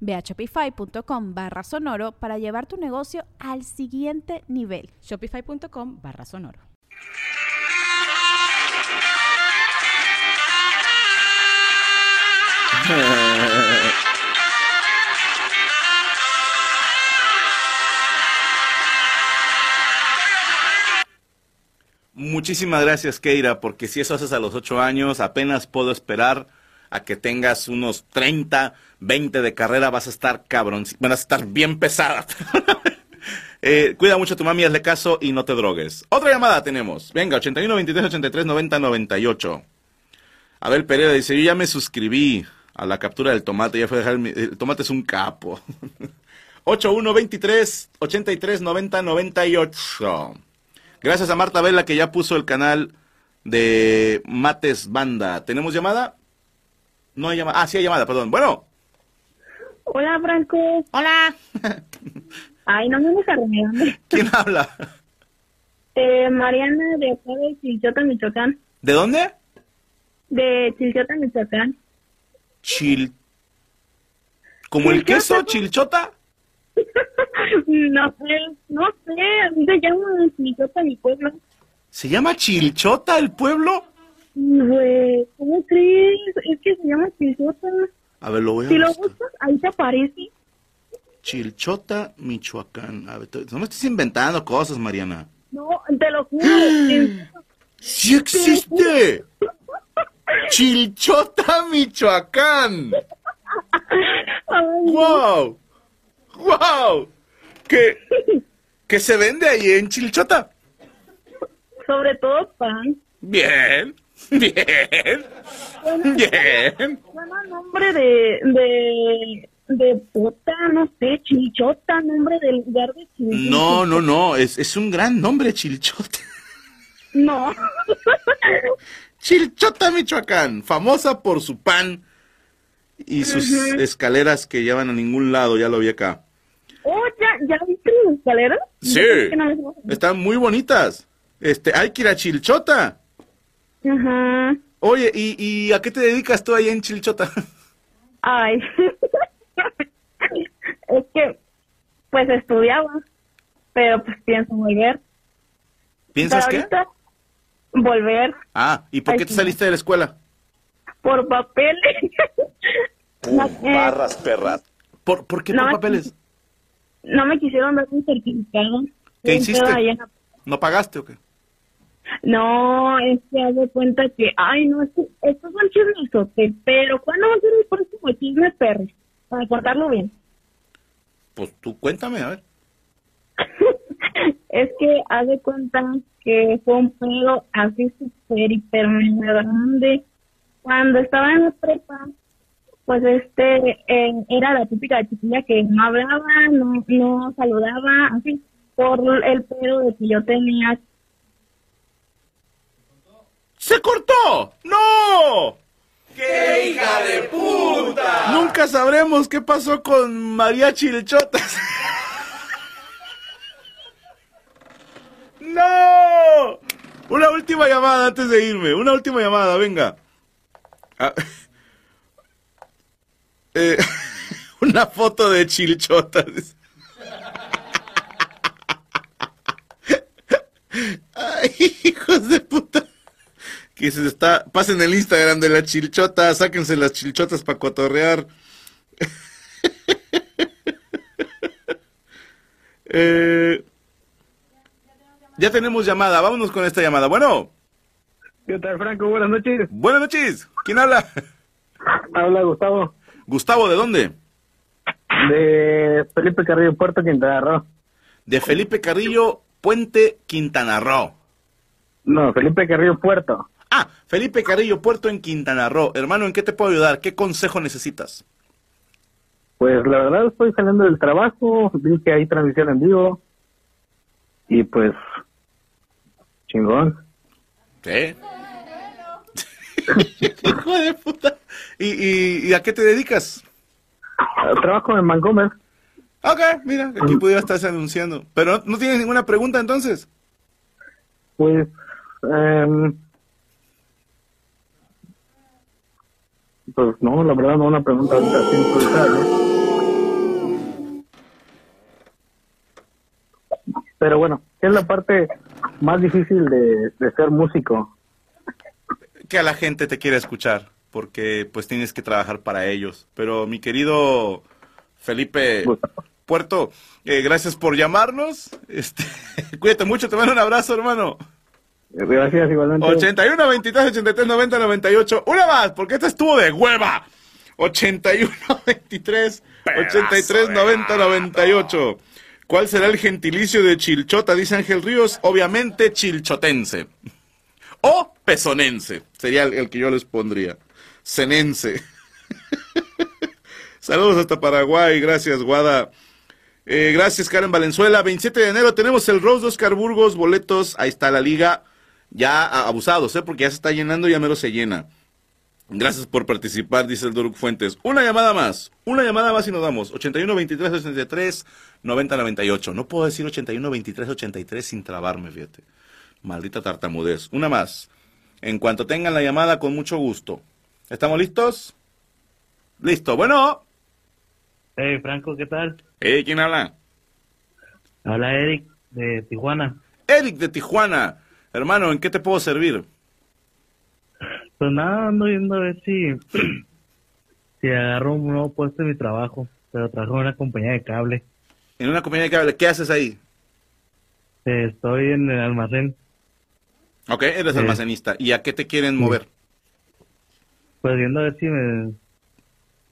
Ve a shopify.com barra sonoro para llevar tu negocio al siguiente nivel. Shopify.com barra sonoro. Muchísimas gracias, Keira, porque si eso haces a los ocho años, apenas puedo esperar a que tengas unos 30, 20 de carrera, vas a estar cabrón, van a estar bien pesada. eh, cuida mucho a tu mami, hazle caso y no te drogues. Otra llamada tenemos. Venga, 81 23 83 90 98. Abel Pereira dice, yo ya me suscribí a la captura del tomate, ya fue dejar el, el tomate es un capo. 81 23 83 90 98. Gracias a Marta Vela que ya puso el canal de Mates Banda. ¿Tenemos llamada? No hay llamada. Ah, sí hay llamada, perdón. Bueno. Hola, Franco. Hola. Ay, no me a renegar. ¿Quién habla? Eh, Mariana de acá de Chilchota, Michoacán. ¿De dónde? De Chilchota, Michoacán. Chil... ¿Como el queso, chilchota? no sé, no sé, así se llama Chilchota, mi pueblo. ¿Se llama Chilchota el pueblo? Güey, ¿cómo crees? Es que se llama Chilchota. A ver, lo voy a Si lo buscas, ahí te aparece. Chilchota, Michoacán. A ver, no me estés inventando cosas, Mariana. No, te lo juro. que- ¡Sí existe! Chilchota, Michoacán. ¡Wow! ¡Wow! ¿Qué, ¿Qué se vende ahí en Chilchota? sobre todo pan. Bien, bien, bien. Suena nombre de, de, de puta, no sé, Chilchota, nombre del lugar de Chilchota. No, no, no, es, es un gran nombre, Chilchota. No. Chilchota, Michoacán, famosa por su pan y sus escaleras que llevan a ningún lado, ya lo vi acá. Oh, ¿ya, ya viste las escaleras? Sí, no están muy bonitas. Este, hay que ir a Chilchota. Ajá. Oye, ¿y, y a qué te dedicas tú ahí en Chilchota? Ay. es que, pues estudiaba, pero pues pienso volver. ¿Piensas pero qué? ahorita, volver Ah, ¿y por qué te saliste de la escuela? por papeles. No, eh, perras. ¿Por, por qué No, por es- papeles? no me quisieron dar un certificado. ¿Qué hiciste? ¿No pagaste o qué? No, es que de cuenta que, ay, no, es que estos son chismesotes, pero ¿cuándo va a ser el próximo chisme, Perry? Para contarlo bien. Pues tú cuéntame, a ver. es que haz de cuenta que fue un pedo así súper hiper grande. Cuando estaba en la prepa, pues este, eh, era la típica chiquilla que no hablaba, no, no saludaba, así, por el pedo de que yo tenía ¡Se cortó! ¡No! ¡Qué hija de puta! Nunca sabremos qué pasó con María Chilchotas. ¡No! Una última llamada antes de irme. Una última llamada, venga. Ah, eh, una foto de Chilchotas. Ay, hijos de puta. Que se está. Pasen el Instagram de la chilchota, sáquense las chilchotas para cotorrear. eh, Ya tenemos llamada, vámonos con esta llamada. Bueno, ¿Qué tal, Franco? Buenas noches. buenas noches. ¿Quién habla? Habla Gustavo Gustavo, ¿de dónde? de Felipe Carrillo Puerto Quintana Roo. De Felipe Carrillo, Puente, Quintana Roo. No, Felipe Carrillo Puerto. Ah, Felipe Carrillo, Puerto en Quintana Roo. Hermano, ¿en qué te puedo ayudar? ¿Qué consejo necesitas? Pues la verdad estoy saliendo del trabajo, vi que hay transmisión en vivo y pues chingón. ¿Qué? Hijo de puta. ¿Y, y, y a qué te dedicas? Ah, Trabajo en Vancomer. Ok, mira, aquí pudiera estarse anunciando. Pero no, no tienes ninguna pregunta entonces. Pues em, pues no, la verdad no una pregunta así ¿no? Pero bueno, ¿qué es la parte más difícil de, de ser músico? Que a la gente te quiera escuchar, porque pues tienes que trabajar para ellos. Pero mi querido Felipe Puerto, eh, gracias por llamarnos. Este, cuídate mucho, te mando un abrazo, hermano. Gracias igualmente. 81, 23, 83, 90, 98. Una más, porque esta estuvo de hueva. 81, 23, 83, 90, 98. ¿Cuál será el gentilicio de Chilchota? Dice Ángel Ríos. Obviamente chilchotense. O pesonense. Sería el, el que yo les pondría. Cenense. Saludos hasta Paraguay. Gracias, Guada. Eh, gracias, Karen Valenzuela. 27 de enero tenemos el Rose de Oscar Burgos, boletos. Ahí está la liga. Ya abusados, ¿eh? Porque ya se está llenando y ya mero se llena. Gracias por participar, dice el Doruk Fuentes. Una llamada más. Una llamada más y nos damos. 81 23 83 90 98. No puedo decir 81 23 83 sin trabarme, fíjate. Maldita tartamudez. Una más. En cuanto tengan la llamada, con mucho gusto. ¿Estamos listos? Listo. Bueno. Hey, Franco, ¿qué tal? Eh, ¿Quién habla? Habla Eric de Tijuana. Eric de Tijuana. Hermano, ¿en qué te puedo servir? Pues nada, ando viendo a ver si, si agarro un nuevo puesto en mi trabajo. Pero trabajo en una compañía de cable. En una compañía de cable. ¿Qué haces ahí? Eh, Estoy en el almacén. Ok, eres Eh. almacenista. ¿Y a qué te quieren mover? Pues viendo a ver si me,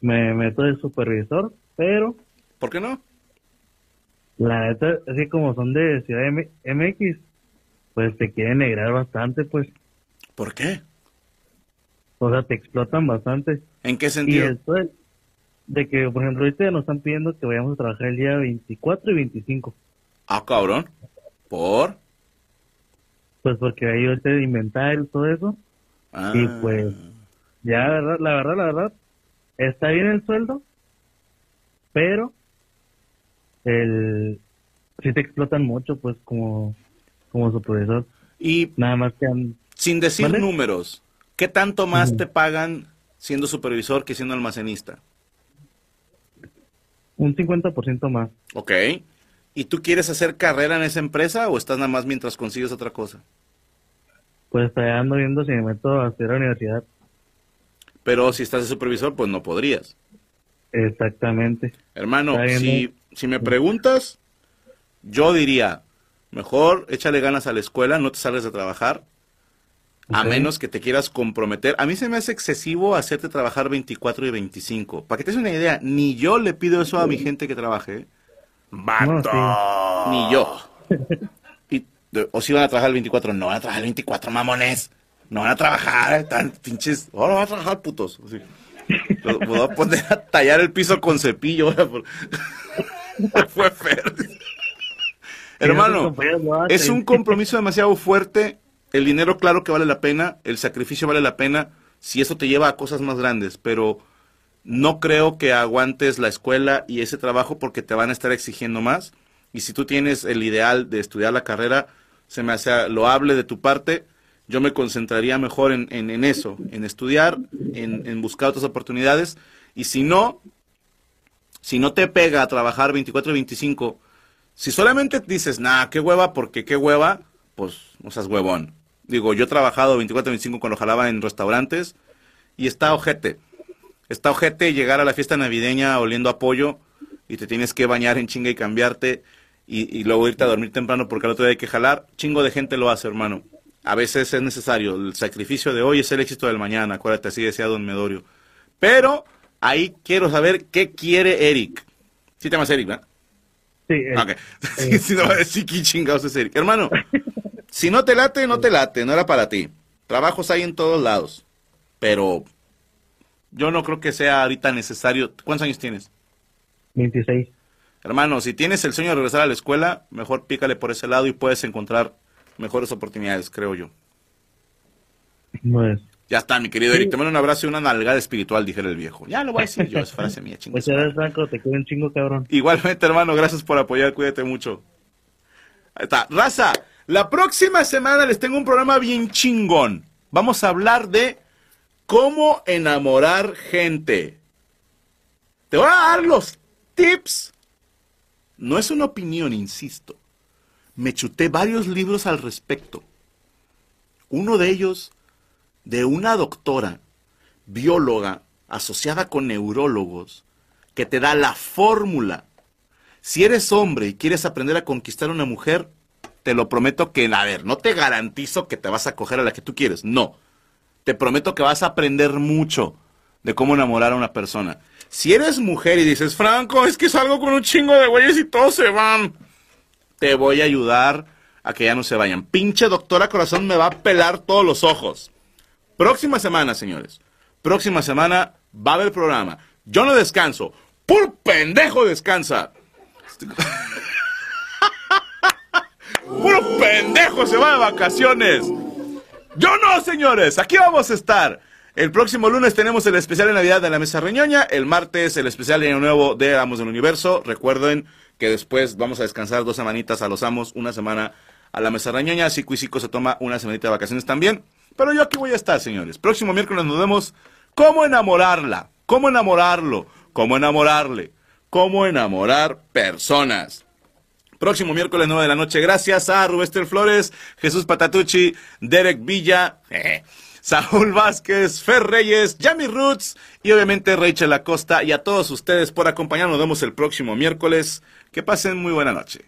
me meto de supervisor. Pero ¿Por qué no? la neta, así como son de Ciudad M- MX, pues te quieren negrar bastante, pues. ¿Por qué? O sea, te explotan bastante. ¿En qué Y sentido? esto de, de que, por ejemplo, ahorita nos están pidiendo que vayamos a trabajar el día 24 y 25. Ah, cabrón. ¿Por? Pues porque hay ahorita de inventario y todo eso. Ah. Y pues, ya la verdad, la verdad, la verdad, está bien el sueldo, pero el sí te explotan mucho, pues, como, como supervisor. Y Nada más que sin decir números, ¿qué tanto más te pagan siendo supervisor que siendo almacenista? un 50% más. Ok. ¿Y tú quieres hacer carrera en esa empresa o estás nada más mientras consigues otra cosa? Pues todavía ando viendo si me meto a a la universidad. Pero si estás de supervisor, pues no podrías. Exactamente. Hermano, si, si me preguntas, yo diría, mejor échale ganas a la escuela, no te salgas de trabajar, a menos que te quieras comprometer. A mí se me hace excesivo hacerte trabajar 24 y 25. Para que te des una idea, ni yo le pido eso a mi gente que trabaje. ¿eh? ¡Vato! Ni yo. Y, de- o si van a trabajar el 24, no van a trabajar el 24, mamones. No van a trabajar, tan pinches. Ahora van a trabajar putos. Así. Lo- Me voy a poner a tallar el piso con cepillo. Fue feo. Hermano, es un compromiso demasiado fuerte. El dinero, claro que vale la pena. El sacrificio vale la pena. Si eso te lleva a cosas más grandes. Pero no creo que aguantes la escuela y ese trabajo porque te van a estar exigiendo más. Y si tú tienes el ideal de estudiar la carrera, se me hace loable de tu parte. Yo me concentraría mejor en, en- en eso, en estudiar, en, en buscar otras oportunidades. Y si no, si no te pega a trabajar 24 y 25, si solamente dices, nah, qué hueva, porque qué hueva, pues no seas huevón. Digo, yo he trabajado 24 y 25 cuando jalaba en restaurantes y está ojete. Está ojete llegar a la fiesta navideña oliendo a pollo y te tienes que bañar en chinga y cambiarte. y, y luego irte a dormir temprano porque al otro día hay que jalar, chingo de gente lo hace, hermano. A veces es necesario. El sacrificio de hoy es el éxito del mañana. Acuérdate, así decía Don Medorio. Pero ahí quiero saber qué quiere Eric. Sí te llamas Eric, ¿verdad? Sí, eh, Ok. si no va a decir qué chingados es Eric. Hermano, si no te late, no te late. No era para ti. Trabajos hay en todos lados. Pero yo no creo que sea ahorita necesario. ¿Cuántos años tienes? 26. Hermano, si tienes el sueño de regresar a la escuela, mejor pícale por ese lado y puedes encontrar mejores oportunidades, creo yo. No es. Ya está, mi querido Eric. Te mando un abrazo y una nalgada espiritual, dijera el viejo. Ya lo voy a decir yo, es frase mía, chingas. Pues eres Franco, te quiero un chingo, cabrón. Igualmente, hermano, gracias por apoyar, cuídate mucho. Ahí está. Raza, la próxima semana les tengo un programa bien chingón. Vamos a hablar de cómo enamorar gente. Te voy a dar los tips. No es una opinión, insisto. Me chuté varios libros al respecto. Uno de ellos de una doctora, bióloga, asociada con neurólogos, que te da la fórmula. Si eres hombre y quieres aprender a conquistar a una mujer, te lo prometo que, a ver, no te garantizo que te vas a coger a la que tú quieres, no. Te prometo que vas a aprender mucho de cómo enamorar a una persona. Si eres mujer y dices, Franco, es que salgo con un chingo de güeyes y todos se van, te voy a ayudar a que ya no se vayan. Pinche doctora corazón me va a pelar todos los ojos. Próxima semana, señores. Próxima semana va a haber programa. Yo no descanso. ¡Pur pendejo descansa! ¡Puro pendejo se va de vacaciones! Yo no, señores. Aquí vamos a estar. El próximo lunes tenemos el especial de Navidad de la Mesa Reñoña. El martes el especial de Año Nuevo de Amos del Universo. Recuerden que después vamos a descansar dos semanitas a los amos, una semana a la Mesa Reñoña. Cico y Cico se toma una semanita de vacaciones también. Pero yo aquí voy a estar, señores. Próximo miércoles nos vemos cómo enamorarla, cómo enamorarlo, cómo enamorarle, cómo enamorar personas. Próximo miércoles 9 de la noche. Gracias a Rubester Flores, Jesús Patatucci, Derek Villa, eh, Saúl Vázquez, Fer Reyes, Yami Roots y obviamente Rachel Acosta y a todos ustedes por acompañarnos. Nos vemos el próximo miércoles. Que pasen muy buena noche.